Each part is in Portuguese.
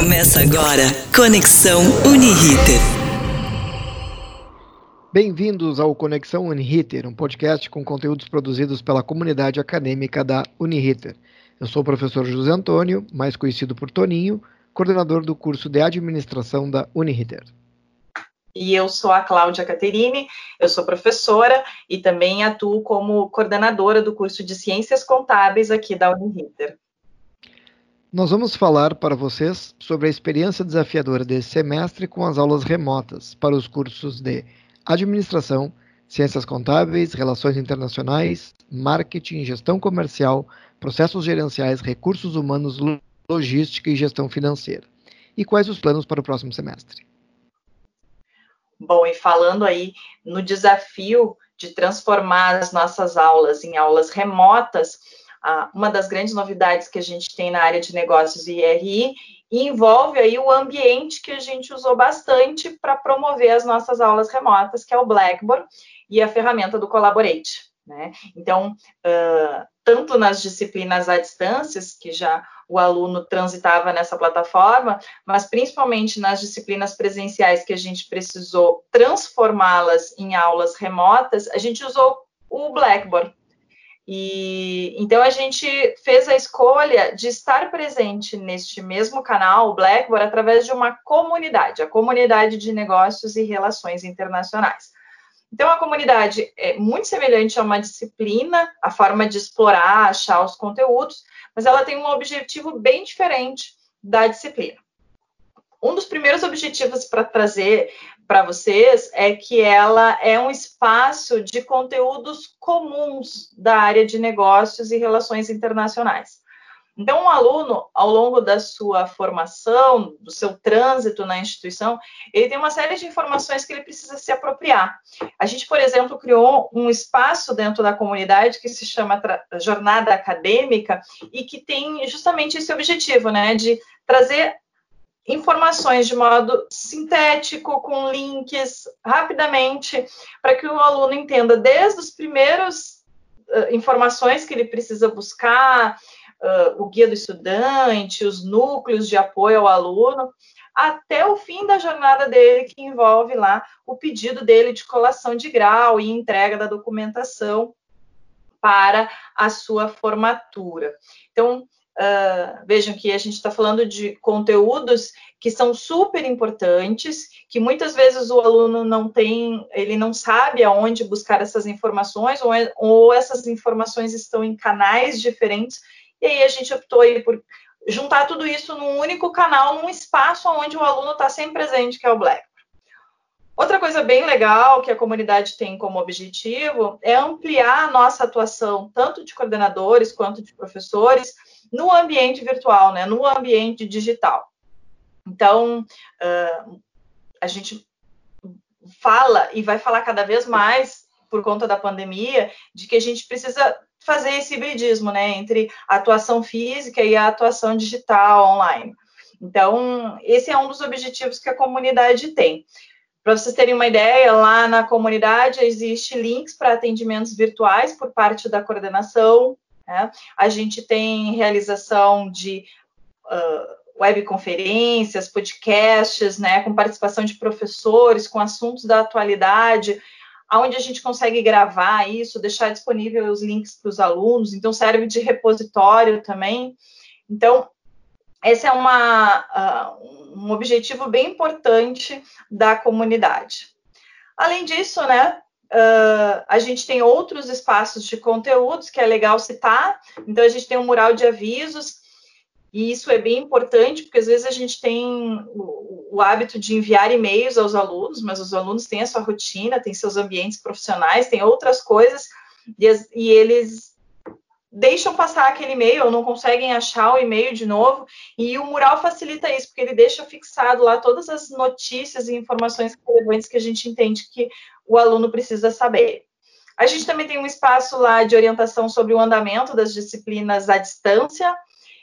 Começa agora Conexão Uniriter. Bem-vindos ao Conexão Uniriter, um podcast com conteúdos produzidos pela comunidade acadêmica da Uniriter. Eu sou o professor José Antônio, mais conhecido por Toninho, coordenador do curso de administração da Uniriter. E eu sou a Cláudia Caterini, eu sou professora e também atuo como coordenadora do curso de Ciências Contábeis aqui da Uniriter. Nós vamos falar para vocês sobre a experiência desafiadora desse semestre com as aulas remotas para os cursos de Administração, Ciências Contábeis, Relações Internacionais, Marketing, Gestão Comercial, Processos Gerenciais, Recursos Humanos, Logística e Gestão Financeira. E quais os planos para o próximo semestre? Bom, e falando aí no desafio de transformar as nossas aulas em aulas remotas, uma das grandes novidades que a gente tem na área de negócios e IRI envolve aí o ambiente que a gente usou bastante para promover as nossas aulas remotas, que é o Blackboard e a ferramenta do Collaborate. Né? Então, uh, tanto nas disciplinas à distância, que já o aluno transitava nessa plataforma, mas principalmente nas disciplinas presenciais que a gente precisou transformá-las em aulas remotas, a gente usou o Blackboard e então a gente fez a escolha de estar presente neste mesmo canal, o Blackboard, através de uma comunidade, a comunidade de negócios e relações internacionais. Então a comunidade é muito semelhante a uma disciplina, a forma de explorar, achar os conteúdos, mas ela tem um objetivo bem diferente da disciplina. Um dos primeiros objetivos para trazer para vocês é que ela é um espaço de conteúdos comuns da área de negócios e relações internacionais. Então, um aluno, ao longo da sua formação, do seu trânsito na instituição, ele tem uma série de informações que ele precisa se apropriar. A gente, por exemplo, criou um espaço dentro da comunidade que se chama Jornada Acadêmica e que tem justamente esse objetivo, né, de trazer informações de modo sintético, com links, rapidamente, para que o aluno entenda desde os primeiros uh, informações que ele precisa buscar, uh, o guia do estudante, os núcleos de apoio ao aluno, até o fim da jornada dele, que envolve lá o pedido dele de colação de grau e entrega da documentação para a sua formatura. Então, Uh, vejam que a gente está falando de conteúdos que são super importantes, que muitas vezes o aluno não tem, ele não sabe aonde buscar essas informações, ou, é, ou essas informações estão em canais diferentes, e aí a gente optou aí por juntar tudo isso num único canal, num espaço onde o aluno está sempre presente, que é o Black. Outra coisa bem legal que a comunidade tem como objetivo é ampliar a nossa atuação, tanto de coordenadores quanto de professores, no ambiente virtual, né, no ambiente digital. Então, uh, a gente fala e vai falar cada vez mais por conta da pandemia de que a gente precisa fazer esse hibridismo, né, entre a atuação física e a atuação digital online. Então, esse é um dos objetivos que a comunidade tem. Para vocês terem uma ideia, lá na comunidade existe links para atendimentos virtuais por parte da coordenação, né? A gente tem realização de uh, webconferências, podcasts, né, com participação de professores, com assuntos da atualidade, onde a gente consegue gravar isso, deixar disponível os links para os alunos, então serve de repositório também. Então, esse é uma, uh, um objetivo bem importante da comunidade. Além disso, né, Uh, a gente tem outros espaços de conteúdos que é legal citar. Então, a gente tem um mural de avisos, e isso é bem importante, porque às vezes a gente tem o, o hábito de enviar e-mails aos alunos, mas os alunos têm a sua rotina, têm seus ambientes profissionais, têm outras coisas, e, e eles deixam passar aquele e-mail ou não conseguem achar o e-mail de novo, e o mural facilita isso, porque ele deixa fixado lá todas as notícias e informações relevantes que a gente entende que o aluno precisa saber. A gente também tem um espaço lá de orientação sobre o andamento das disciplinas à distância,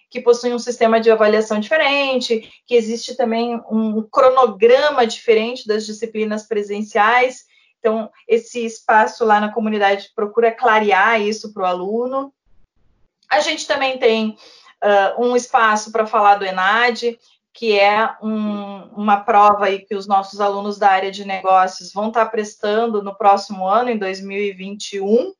que possui um sistema de avaliação diferente, que existe também um cronograma diferente das disciplinas presenciais. Então, esse espaço lá na comunidade procura clarear isso para o aluno. A gente também tem uh, um espaço para falar do ENAD, que é um, uma prova aí que os nossos alunos da área de negócios vão estar prestando no próximo ano, em 2021,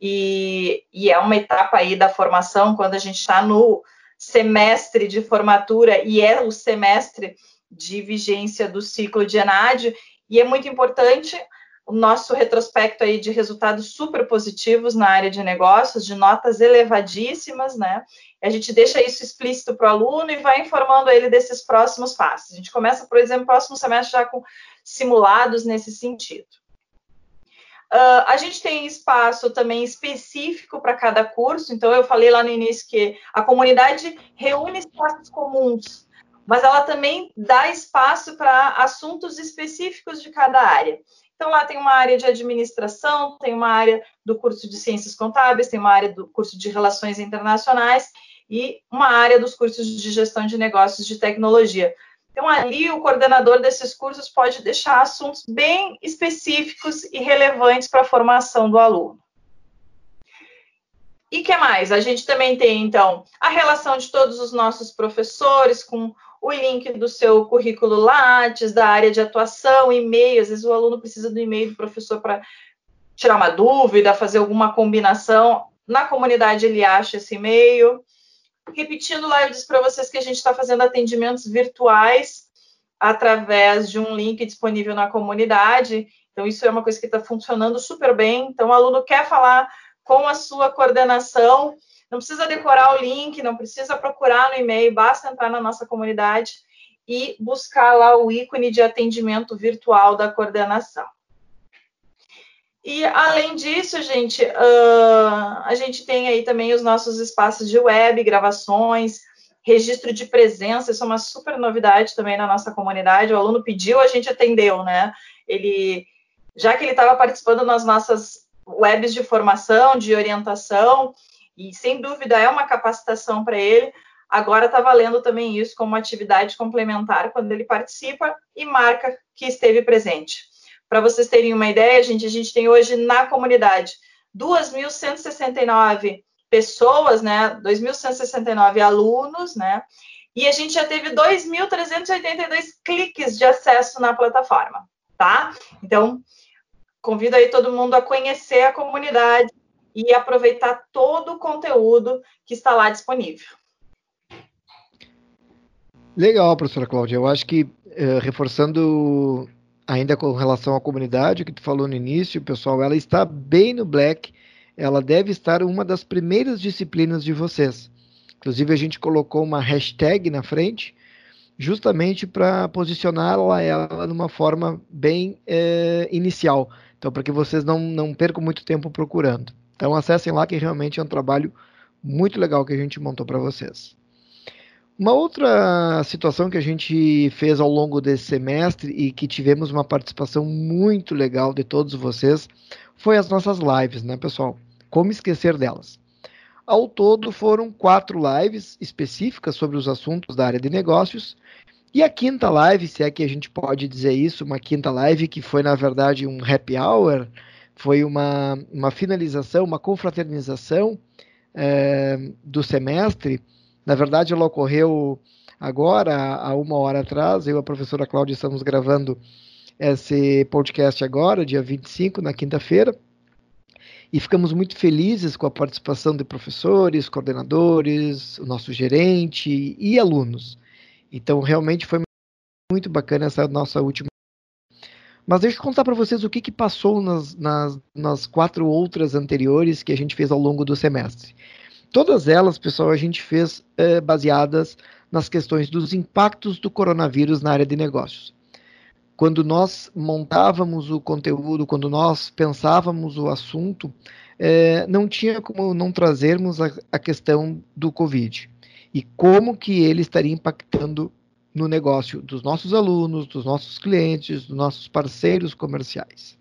e, e é uma etapa aí da formação, quando a gente está no semestre de formatura, e é o semestre de vigência do ciclo de ENAD, e é muito importante o nosso retrospecto aí de resultados super positivos na área de negócios, de notas elevadíssimas, né? A gente deixa isso explícito para o aluno e vai informando ele desses próximos passos. A gente começa, por exemplo, próximo semestre já com simulados nesse sentido. Uh, a gente tem espaço também específico para cada curso, então eu falei lá no início que a comunidade reúne espaços comuns, mas ela também dá espaço para assuntos específicos de cada área. Então, lá tem uma área de administração, tem uma área do curso de ciências contábeis, tem uma área do curso de relações internacionais e uma área dos cursos de gestão de negócios de tecnologia. Então, ali, o coordenador desses cursos pode deixar assuntos bem específicos e relevantes para a formação do aluno. E que mais? A gente também tem, então, a relação de todos os nossos professores com o link do seu currículo Lattes, da área de atuação, e-mail. Às vezes o aluno precisa do e-mail do professor para tirar uma dúvida, fazer alguma combinação. Na comunidade ele acha esse e-mail. Repetindo lá, eu disse para vocês que a gente está fazendo atendimentos virtuais através de um link disponível na comunidade. Então, isso é uma coisa que está funcionando super bem. Então, o aluno quer falar com a sua coordenação, não precisa decorar o link, não precisa procurar no e-mail, basta entrar na nossa comunidade e buscar lá o ícone de atendimento virtual da coordenação. E além disso, gente, uh, a gente tem aí também os nossos espaços de web, gravações, registro de presença, isso é uma super novidade também na nossa comunidade. O aluno pediu, a gente atendeu, né? Ele, já que ele estava participando nas nossas webs de formação, de orientação, e sem dúvida é uma capacitação para ele. Agora está valendo também isso como atividade complementar quando ele participa e marca que esteve presente. Para vocês terem uma ideia, gente, a gente tem hoje na comunidade 2.169 pessoas, né? 2.169 alunos, né? E a gente já teve 2.382 cliques de acesso na plataforma, tá? Então, convido aí todo mundo a conhecer a comunidade e aproveitar todo o conteúdo que está lá disponível. Legal, professora Cláudia. Eu acho que, uh, reforçando ainda com relação à comunidade que tu falou no início, pessoal, ela está bem no Black. Ela deve estar uma das primeiras disciplinas de vocês. Inclusive, a gente colocou uma hashtag na frente, justamente para posicioná-la ela numa forma bem eh, inicial. Então, para que vocês não, não percam muito tempo procurando. Então acessem lá que realmente é um trabalho muito legal que a gente montou para vocês. Uma outra situação que a gente fez ao longo desse semestre e que tivemos uma participação muito legal de todos vocês foi as nossas lives, né, pessoal? Como esquecer delas? Ao todo foram quatro lives específicas sobre os assuntos da área de negócios. E a quinta live, se é que a gente pode dizer isso, uma quinta live que foi na verdade um happy hour, foi uma, uma finalização, uma confraternização é, do semestre. Na verdade, ela ocorreu agora, há uma hora atrás. Eu e a professora Cláudia estamos gravando esse podcast agora, dia 25, na quinta-feira. E ficamos muito felizes com a participação de professores, coordenadores, o nosso gerente e alunos. Então, realmente foi muito bacana essa nossa última mas deixa eu contar para vocês o que, que passou nas, nas, nas quatro outras anteriores que a gente fez ao longo do semestre. Todas elas, pessoal, a gente fez é, baseadas nas questões dos impactos do coronavírus na área de negócios. Quando nós montávamos o conteúdo, quando nós pensávamos o assunto, é, não tinha como não trazermos a, a questão do Covid e como que ele estaria impactando no negócio dos nossos alunos, dos nossos clientes, dos nossos parceiros comerciais.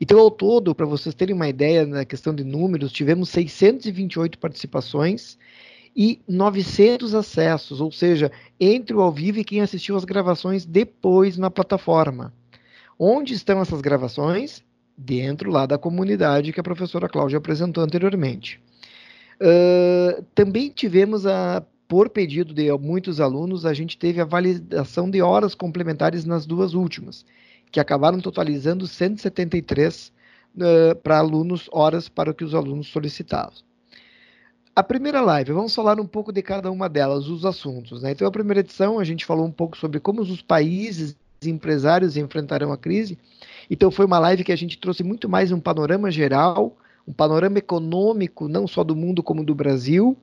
Então, ao todo, para vocês terem uma ideia na questão de números, tivemos 628 participações e 900 acessos, ou seja, entre o ao vivo e quem assistiu as gravações depois na plataforma. Onde estão essas gravações? Dentro lá da comunidade que a professora Cláudia apresentou anteriormente. Uh, também tivemos a por pedido de muitos alunos, a gente teve a validação de horas complementares nas duas últimas, que acabaram totalizando 173 uh, para alunos, horas para o que os alunos solicitavam. A primeira live, vamos falar um pouco de cada uma delas, os assuntos. Né? Então, a primeira edição, a gente falou um pouco sobre como os países empresários enfrentarão a crise. Então, foi uma live que a gente trouxe muito mais um panorama geral, um panorama econômico, não só do mundo como do Brasil,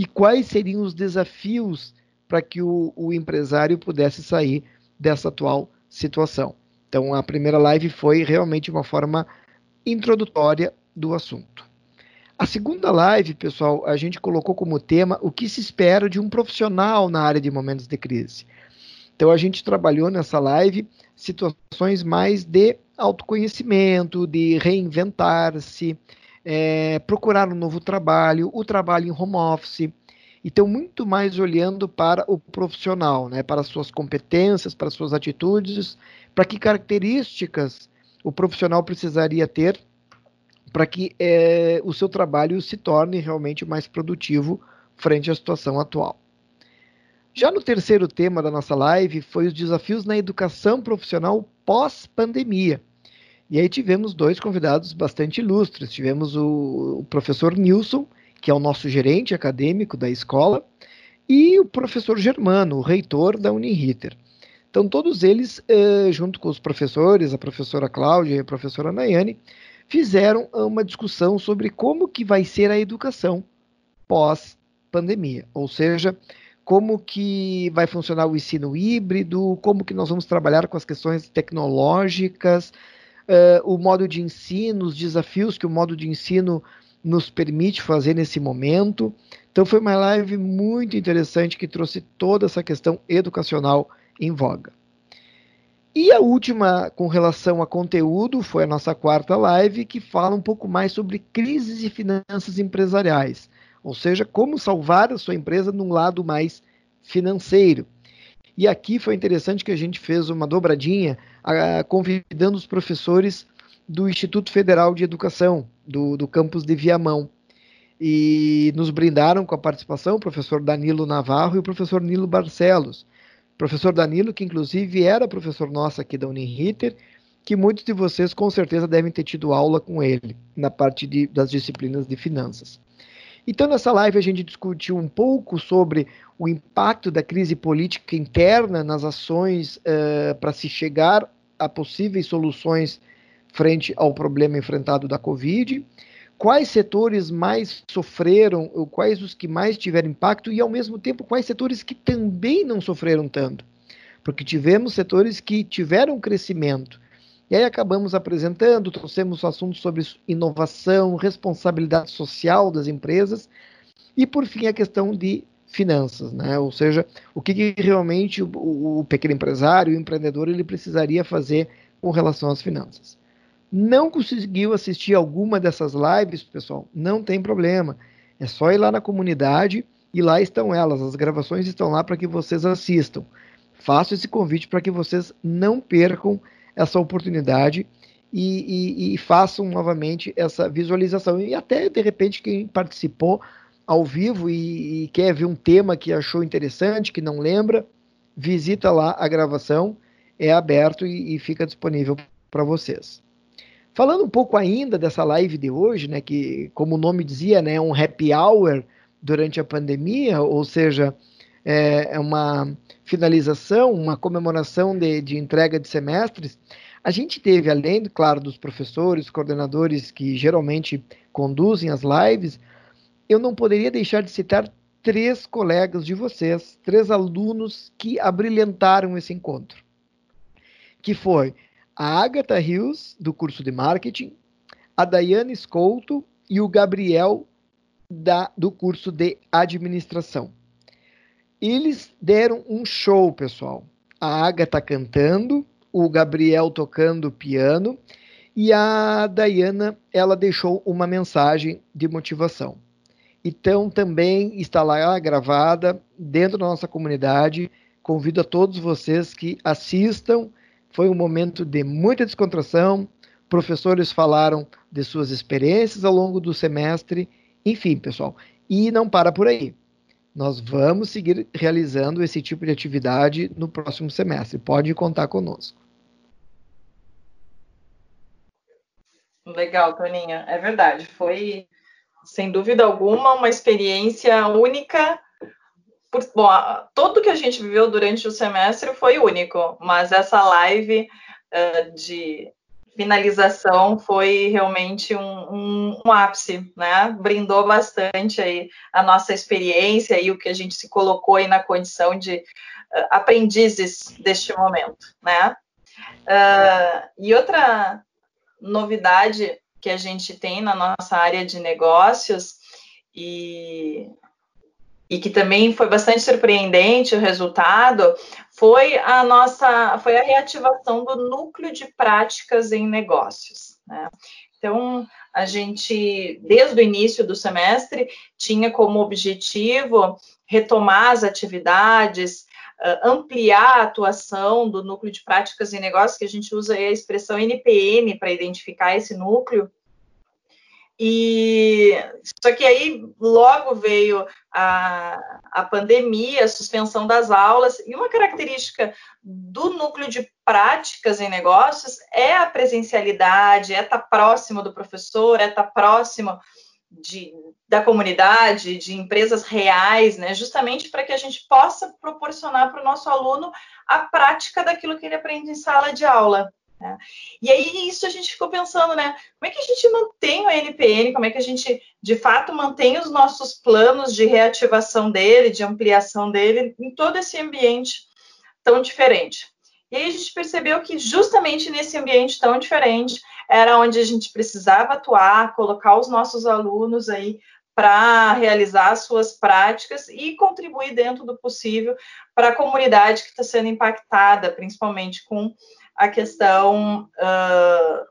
e quais seriam os desafios para que o, o empresário pudesse sair dessa atual situação. Então, a primeira live foi realmente uma forma introdutória do assunto. A segunda live, pessoal, a gente colocou como tema o que se espera de um profissional na área de momentos de crise. Então, a gente trabalhou nessa live situações mais de autoconhecimento, de reinventar-se, é, procurar um novo trabalho, o trabalho em home office. Então, muito mais olhando para o profissional, né, para suas competências, para suas atitudes, para que características o profissional precisaria ter para que é, o seu trabalho se torne realmente mais produtivo frente à situação atual. Já no terceiro tema da nossa live foi os desafios na educação profissional pós-pandemia. E aí tivemos dois convidados bastante ilustres. Tivemos o, o, professor Nilson, que é o nosso gerente acadêmico da escola, e o professor Germano, o reitor da Uniriter. Então, todos eles, eh, junto com os professores, a professora Cláudia e a professora Nayane, fizeram uma discussão sobre como que vai ser a educação pós-pandemia, ou seja, como que vai funcionar o ensino híbrido, como que nós vamos trabalhar com as questões tecnológicas, uh, o modo de ensino, os desafios que o modo de ensino nos permite fazer nesse momento. Então foi uma live muito interessante que trouxe toda essa questão educacional em voga. E a última, com relação a conteúdo, foi a nossa quarta live, que fala um pouco mais sobre crises e finanças empresariais, ou seja, como salvar a sua empresa num lado mais financeiro. E aqui foi interessante que a gente fez uma dobradinha, a, convidando os professores do Instituto Federal de Educação, do, do campus de Viamão. E nos brindaram com a participação o professor Danilo Navarro e o professor Nilo Barcelos Professor Danilo, que inclusive era professor nosso aqui da Uniriter, que muitos de vocês com certeza devem ter tido aula com ele na parte de, das disciplinas de finanças. Então, nessa live, a gente discutiu um pouco sobre o impacto da crise política interna nas ações uh, para se chegar a possíveis soluções frente ao problema enfrentado da Covid quais setores mais sofreram, quais os que mais tiveram impacto, e ao mesmo tempo quais setores que também não sofreram tanto. Porque tivemos setores que tiveram crescimento. E aí acabamos apresentando, trouxemos assuntos sobre inovação, responsabilidade social das empresas, e por fim a questão de finanças, né? Ou seja, o que, que realmente o, o, pequeno empresário, o empreendedor, ele precisaria fazer com relação às finanças. Não conseguiu assistir alguma dessas lives, pessoal? Não tem problema. É só ir lá na comunidade e lá estão elas. As gravações estão lá para que vocês assistam. Faço esse convite para que vocês não percam essa oportunidade e, e, e, façam novamente essa visualização. E até, de repente, quem participou ao vivo e, e quer ver um tema que achou interessante, que não lembra, visita lá a gravação, é aberto e, e fica disponível para vocês. Falando um pouco ainda dessa live de hoje, né, que como o nome dizia, né, é um happy hour durante a pandemia, ou seja, é, é uma finalização, uma comemoração de, de entrega de semestres, a gente teve, além, claro, dos professores, coordenadores que geralmente conduzem as lives, eu não poderia deixar de citar três colegas de vocês, três alunos que abrilhantaram esse encontro. Que foi a Agatha Rios, do curso de marketing, a Daiane Scouto e o Gabriel, da, do curso de administração. Eles deram um show, pessoal. A Agatha cantando, o Gabriel tocando piano e a Dayana, ela deixou uma mensagem de motivação. Então, também está lá gravada dentro da nossa comunidade. Convido a todos vocês que assistam foi um momento de muita descontração. Professores falaram de suas experiências ao longo do semestre. Enfim, pessoal. E não para por aí. Nós vamos seguir realizando esse tipo de atividade no próximo semestre. Pode contar conosco. Legal, Toninha. É verdade. Foi, sem dúvida alguma, uma experiência única. Por, bom, tudo que a gente viveu durante o semestre foi único, mas essa live uh, de finalização foi realmente um, um, um, ápice, né? Brindou bastante aí a nossa experiência e o que a gente se colocou aí na condição de uh, aprendizes deste momento, né? Uh, e outra novidade que a gente tem na nossa área de negócios e, e que também foi bastante surpreendente o resultado foi a nossa foi a reativação do núcleo de práticas em negócios. Né? Então, a gente, desde o início do semestre, tinha como objetivo retomar as atividades, ampliar a atuação do núcleo de práticas e negócios, que a gente usa a expressão NPM para identificar esse núcleo. E só que aí logo veio a, a pandemia, a suspensão das aulas, e uma característica do núcleo de práticas em negócios é a presencialidade, é estar próximo do professor, é estar próximo de, da comunidade, de empresas reais, né, justamente para que a gente possa proporcionar para o nosso aluno a prática daquilo que ele aprende em sala de aula. Né? E aí isso a gente ficou pensando, né? Como é que a gente mantém o NPN? Como é que a gente de fato mantém os nossos planos de reativação dele, de ampliação dele, em todo esse ambiente tão diferente? E aí a gente percebeu que justamente nesse ambiente tão diferente era onde a gente precisava atuar, colocar os nossos alunos aí para realizar as suas práticas e contribuir dentro do possível para a comunidade que está sendo impactada, principalmente com a questão uh,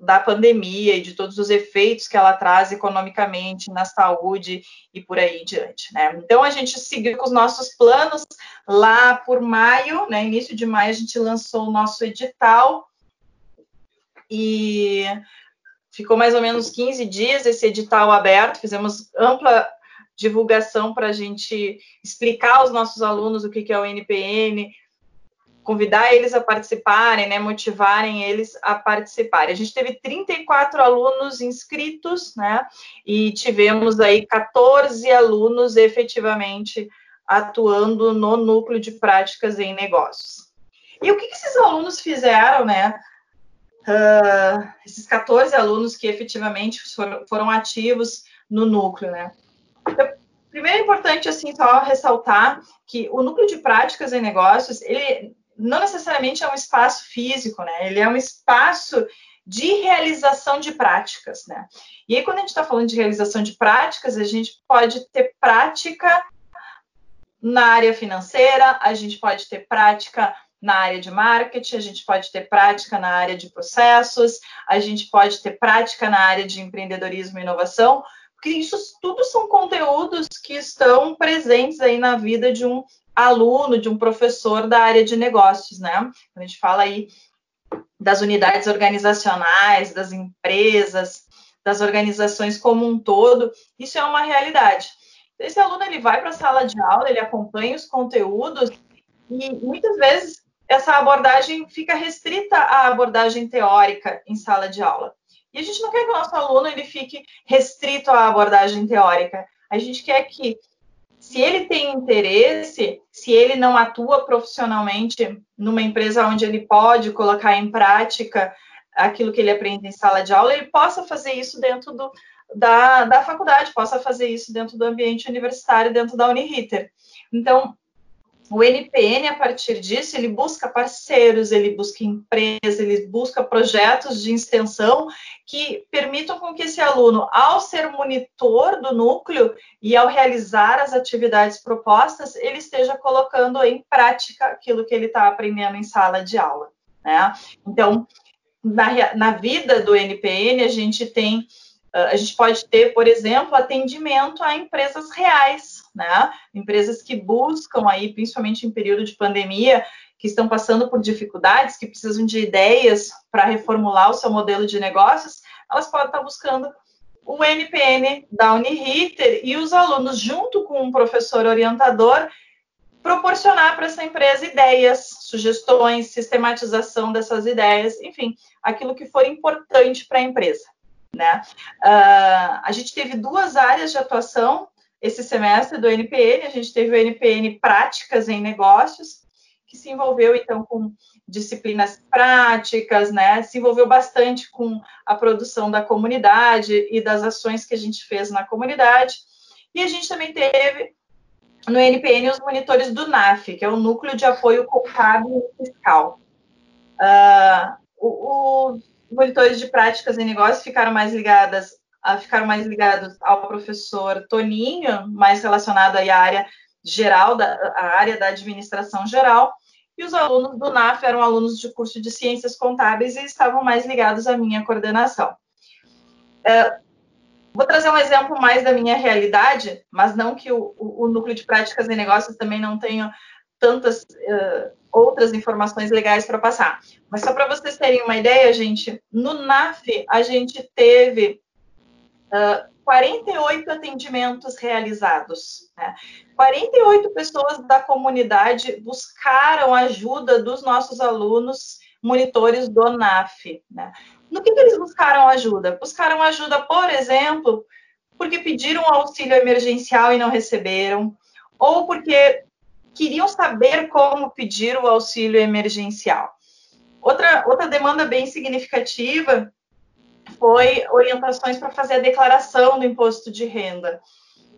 da pandemia e de todos os efeitos que ela traz economicamente na saúde e por aí diante, né? Então a gente seguiu com os nossos planos lá por maio, né? Início de maio a gente lançou o nosso edital e ficou mais ou menos 15 dias esse edital aberto, fizemos ampla divulgação para a gente explicar aos nossos alunos o que, que é o NPN, convidar eles a participarem, né, motivarem eles a participarem. A gente teve 34 alunos inscritos, né, e tivemos aí 14 alunos efetivamente atuando no núcleo de práticas em negócios. E o que, esses alunos fizeram, né? Uh, esses 14 alunos que efetivamente foram, foram ativos no núcleo, né? Primeiro é importante, assim, só ressaltar que o núcleo de práticas em negócios, ele não necessariamente é um espaço físico, né? Ele é um espaço de realização de práticas, né? E aí, quando a gente está falando de realização de práticas, a gente pode ter prática na área financeira, a gente pode ter prática na área de marketing, a gente pode ter prática na área de processos, a gente pode ter prática na área de empreendedorismo e inovação, porque isso tudo são conteúdos que estão presentes aí na vida de um aluno, de um professor da área de negócios, né? A gente fala aí das unidades organizacionais, das empresas, das organizações como um todo, isso é uma realidade. Esse aluno ele vai para a sala de aula, ele acompanha os conteúdos e muitas vezes essa abordagem fica restrita à abordagem teórica em sala de aula. E a gente não quer que o nosso aluno ele fique restrito à abordagem teórica. A gente quer que se ele tem interesse, se ele não atua profissionalmente numa empresa onde ele pode colocar em prática aquilo que ele aprende em sala de aula, ele possa fazer isso dentro do, da, da faculdade, possa fazer isso dentro do ambiente universitário, dentro da Uniriter. Então, o NPN, a partir disso, ele busca parceiros, ele busca empresas, ele busca projetos de extensão que permitam com que esse aluno, ao ser monitor do núcleo e ao realizar as atividades propostas, ele esteja colocando em prática aquilo que ele está aprendendo em sala de aula. Né? Então, na, na vida do NPN, a gente tem, a gente pode ter, por exemplo, atendimento a empresas reais, né? Empresas que buscam aí, principalmente em período de pandemia, que estão passando por dificuldades, que precisam de ideias para reformular o seu modelo de negócios, elas podem estar buscando o NPN da Uniriter e os alunos, junto com um professor orientador, proporcionar para essa empresa ideias, sugestões, sistematização dessas ideias, enfim, aquilo que for importante para a empresa. Né? Uh, a gente teve duas áreas de atuação esse semestre do NPN, a gente teve o NPN Práticas em Negócios, que se envolveu então com disciplinas práticas, né? Se envolveu bastante com a produção da comunidade e das ações que a gente fez na comunidade. E a gente também teve no NPN os monitores do NAF, que é o Núcleo de Apoio Contábil e Fiscal. Uh, os monitores de práticas em negócios ficaram mais ligadas ficaram mais ligados ao professor Toninho, mais relacionado à área geral, da, a área da administração geral, e os alunos do NAF eram alunos de curso de ciências contábeis e estavam mais ligados à minha coordenação. É, vou trazer um exemplo mais da minha realidade, mas não que o, o, o núcleo de práticas e negócios também não tenha tantas uh, outras informações legais para passar. Mas só para vocês terem uma ideia, gente, no NAF a gente teve uh, 48 atendimentos realizados. Né? 48 pessoas da comunidade buscaram ajuda dos nossos alunos monitores do NAF. Né? No que, que eles buscaram ajuda? Buscaram ajuda, por exemplo, porque pediram auxílio emergencial e não receberam, ou porque queriam saber como pedir o auxílio emergencial. Outra, outra demanda bem significativa foi orientações para fazer a declaração do imposto de renda.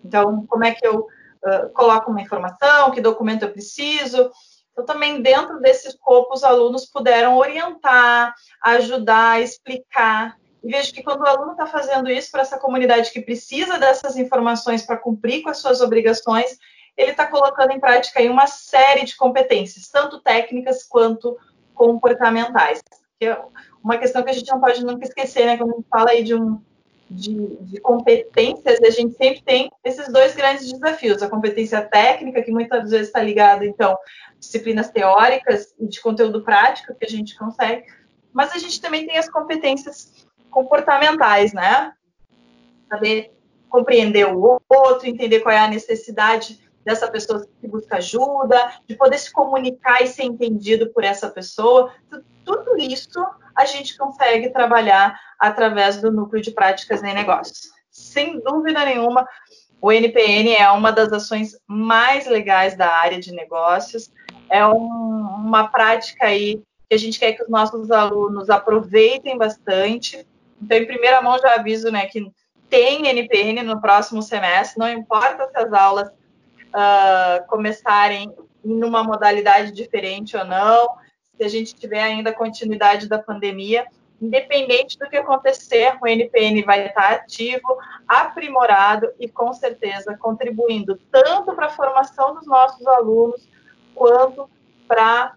Então, como é que eu uh, coloco uma informação, que documento eu preciso? Então, também dentro desse escopo, os alunos puderam orientar, ajudar, explicar. E vejo que quando o aluno está fazendo isso para essa comunidade que precisa dessas informações para cumprir com as suas obrigações, ele está colocando em prática aí uma série de competências, tanto técnicas quanto comportamentais. Que é uma questão que a gente não pode nunca esquecer, né? Quando a gente fala aí de, um, de, de competências, a gente sempre tem esses dois grandes desafios. A competência técnica, que muitas vezes está ligada, então, disciplinas teóricas e de conteúdo prático que a gente consegue, mas a gente também tem as competências comportamentais, né? Saber compreender o outro, entender qual é a necessidade dessa pessoa que busca ajuda, de poder se comunicar e ser entendido por essa pessoa. Tudo isso a gente consegue trabalhar através do núcleo de práticas em negócios. Sem dúvida nenhuma, o NPN é uma das ações mais legais da área de negócios. É um, uma prática aí que a gente quer que os nossos alunos aproveitem bastante. Então, em primeira mão, já aviso né, que tem NPN no próximo semestre, não importa se as aulas uh, começarem em uma modalidade diferente ou não, se a gente tiver ainda continuidade da pandemia, independente do que acontecer, o NPN vai estar ativo, aprimorado e com certeza contribuindo tanto para a formação dos nossos alunos quanto para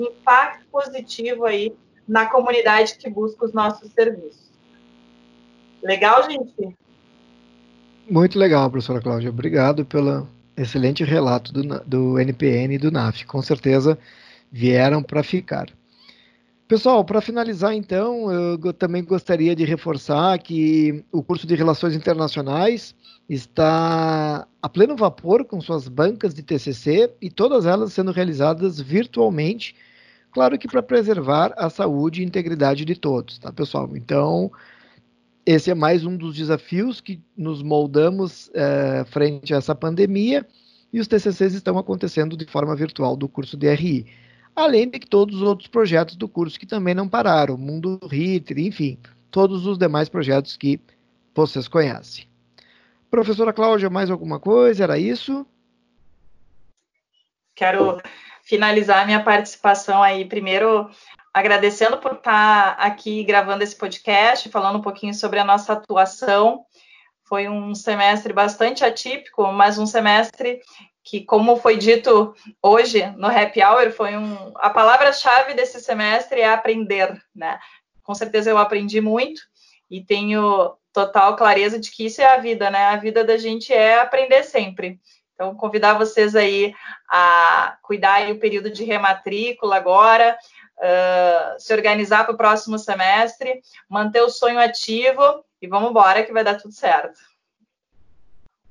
impacto positivo aí na comunidade que busca os nossos serviços. Legal, gente? Muito legal, professora Cláudia. Obrigado pelo excelente relato do, do NPN e do NAF. Com certeza vieram para ficar. Pessoal, para finalizar então, eu também gostaria de reforçar que o curso de Relações Internacionais está a pleno vapor com suas bancas de TCC e todas elas sendo realizadas virtualmente, claro que para preservar a saúde e integridade de todos, tá, pessoal? Então, esse é mais um dos desafios que nos moldamos é, frente a essa pandemia e os TCCs estão acontecendo de forma virtual do curso de RI além de todos os outros projetos do curso que também não pararam, Mundo Ritter, enfim, todos os demais projetos que vocês conhecem. Professora Cláudia, mais alguma coisa? Era isso? Quero finalizar minha participação aí, primeiro agradecendo por estar aqui gravando esse podcast, falando um pouquinho sobre a nossa atuação. Foi um semestre bastante atípico, mas um semestre que, como foi dito hoje no Happy Hour, foi um. A palavra-chave desse semestre é aprender, né? Com certeza eu aprendi muito e tenho total clareza de que isso é a vida, né? A vida da gente é aprender sempre. Então, convidar vocês aí a cuidar o período de rematrícula agora, uh, se organizar para o próximo semestre, manter o sonho ativo E vamos embora que vai dar tudo certo.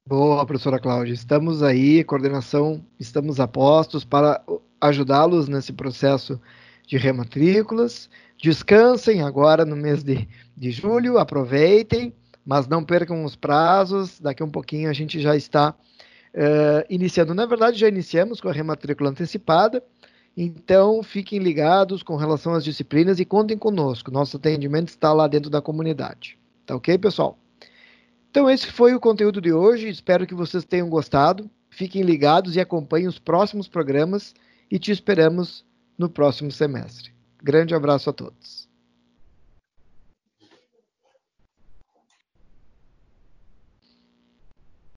Boa, professora Cláudia. Estamos aí, coordenação, estamos a postos para ajudá-los nesse processo de rematrículas. Descansem agora no mês de, de julho, aproveitem, mas não percam os prazos. Daqui a um pouquinho a gente já está uh, iniciando. Na verdade, já iniciamos com a rematrícula antecipada. Então, fiquem ligados com relação às disciplinas e contem conosco. Nosso atendimento está lá dentro da comunidade. Tá ok, pessoal? Então, esse foi o conteúdo de hoje. Espero que vocês tenham gostado. Fiquem ligados e acompanhem os próximos programas e te esperamos no próximo semestre. Grande abraço a todos.